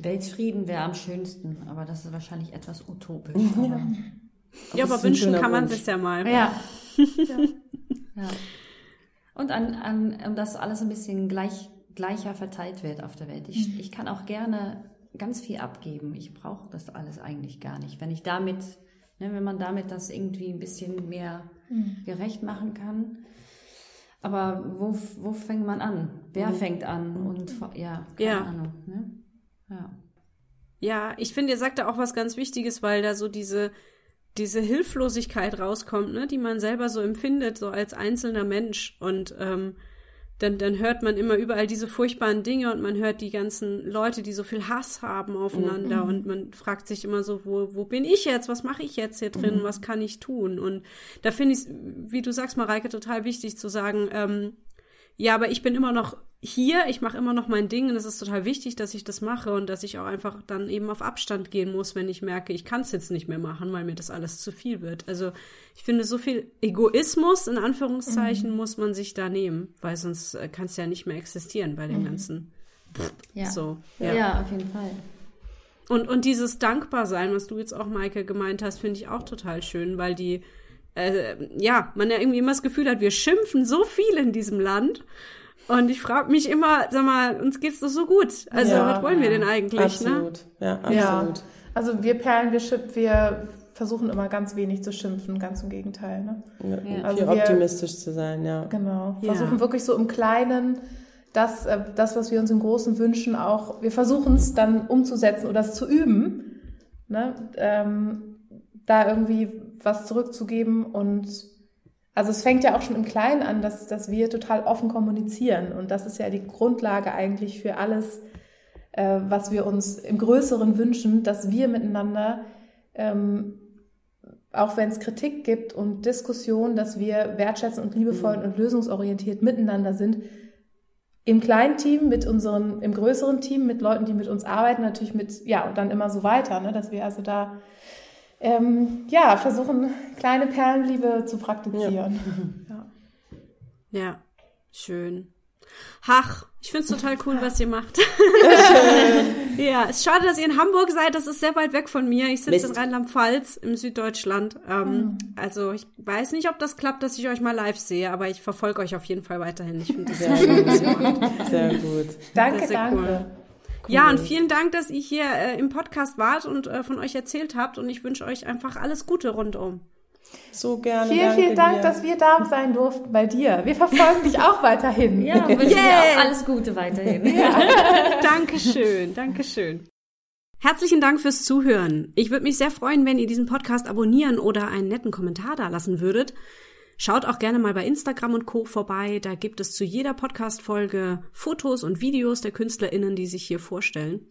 Weltfrieden wäre am schönsten, aber das ist wahrscheinlich etwas utopisch. Aber, ja, aber ein wünschen kann man sich ja mal. ja. ja. Und an, an, um das alles ein bisschen gleich, gleicher verteilt wird auf der Welt. Ich, ich kann auch gerne ganz viel abgeben. Ich brauche das alles eigentlich gar nicht. Wenn ich damit, ne, wenn man damit das irgendwie ein bisschen mehr gerecht machen kann. Aber wo, wo fängt man an? Wer fängt an? Und ja, keine Ja. Ahnung. Ne? Ja. Ja, ich finde, ihr sagt da auch was ganz Wichtiges, weil da so diese, diese Hilflosigkeit rauskommt, ne, die man selber so empfindet, so als einzelner Mensch. Und ähm, dann, dann hört man immer überall diese furchtbaren Dinge und man hört die ganzen Leute, die so viel Hass haben aufeinander und man fragt sich immer so, wo, wo bin ich jetzt? Was mache ich jetzt hier drin? Was kann ich tun? Und da finde ich es, wie du sagst, Mareike, total wichtig zu sagen, ähm, ja, aber ich bin immer noch hier, ich mache immer noch mein Ding und es ist total wichtig, dass ich das mache und dass ich auch einfach dann eben auf Abstand gehen muss, wenn ich merke, ich kann es jetzt nicht mehr machen, weil mir das alles zu viel wird. Also ich finde, so viel Egoismus in Anführungszeichen muss man sich da nehmen, weil sonst äh, kann es ja nicht mehr existieren bei dem ganzen. Ja. So. Ja. auf jeden Fall. Und, und dieses Dankbarsein, was du jetzt auch, Maike, gemeint hast, finde ich auch total schön, weil die, äh, ja, man ja irgendwie immer das Gefühl hat, wir schimpfen so viel in diesem Land. Und ich frage mich immer, sag mal, uns geht's doch so gut. Also, Ja, was wollen wir denn eigentlich, ne? Absolut. Ja, Ja. absolut. Also wir Perlen, wir, schimpf, wir versuchen immer ganz wenig zu schimpfen, ganz im Gegenteil. Ne? Ja. Ja. Also Viel wir- optimistisch zu sein, ja. Genau. Ja. Versuchen wirklich so im Kleinen das, äh, das, was wir uns im Großen wünschen, auch, wir versuchen es dann umzusetzen oder es zu üben, ne? ähm, da irgendwie was zurückzugeben und also es fängt ja auch schon im Kleinen an, dass, dass wir total offen kommunizieren und das ist ja die Grundlage eigentlich für alles, äh, was wir uns im Größeren wünschen, dass wir miteinander ähm, auch wenn es Kritik gibt und Diskussion, dass wir wertschätzend und liebevoll und lösungsorientiert miteinander sind. Im kleinen Team, mit unseren, im größeren Team, mit Leuten, die mit uns arbeiten, natürlich mit, ja, und dann immer so weiter, ne, dass wir also da, ähm, ja, versuchen, kleine Perlenliebe zu praktizieren. Ja. Ja, schön. Ach, ich find's total cool, was ihr macht. ja, es ist schade, dass ihr in Hamburg seid. Das ist sehr weit weg von mir. Ich sitze in. Rheinland-Pfalz im Süddeutschland. Ähm, Also ich weiß nicht, ob das klappt, dass ich euch mal live sehe, aber ich verfolge euch auf jeden Fall weiterhin. Ich finde das sehr ihr macht. Sehr gut. Danke, sehr danke. cool. Ja, und vielen Dank, dass ihr hier äh, im Podcast wart und äh, von euch erzählt habt. Und ich wünsche euch einfach alles Gute rundum. So gerne. Vielen, danke vielen Dank, dir. dass wir da sein durften bei dir. Wir verfolgen dich auch weiterhin. Ja, wünsche Yeah. dir auch alles Gute weiterhin. Dankeschön, Dankeschön. Herzlichen Dank fürs Zuhören. Ich würde mich sehr freuen, wenn ihr diesen Podcast abonnieren oder einen netten Kommentar da lassen würdet. Schaut auch gerne mal bei Instagram und Co. vorbei. Da gibt es zu jeder Podcast-Folge Fotos und Videos der KünstlerInnen, die sich hier vorstellen.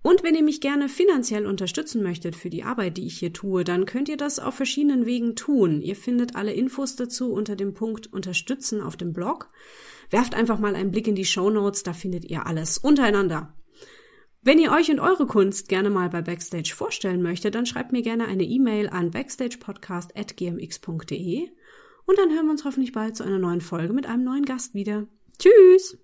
Und wenn ihr mich gerne finanziell unterstützen möchtet für die Arbeit, die ich hier tue, dann könnt ihr das auf verschiedenen Wegen tun. Ihr findet alle Infos dazu unter dem Punkt Unterstützen auf dem Blog. Werft einfach mal einen Blick in die Show Notes, da findet ihr alles untereinander. Wenn ihr euch und eure Kunst gerne mal bei Backstage vorstellen möchtet, dann schreibt mir gerne eine E-Mail an backstagepodcast.gmx.de und dann hören wir uns hoffentlich bald zu einer neuen Folge mit einem neuen Gast wieder. Tschüss!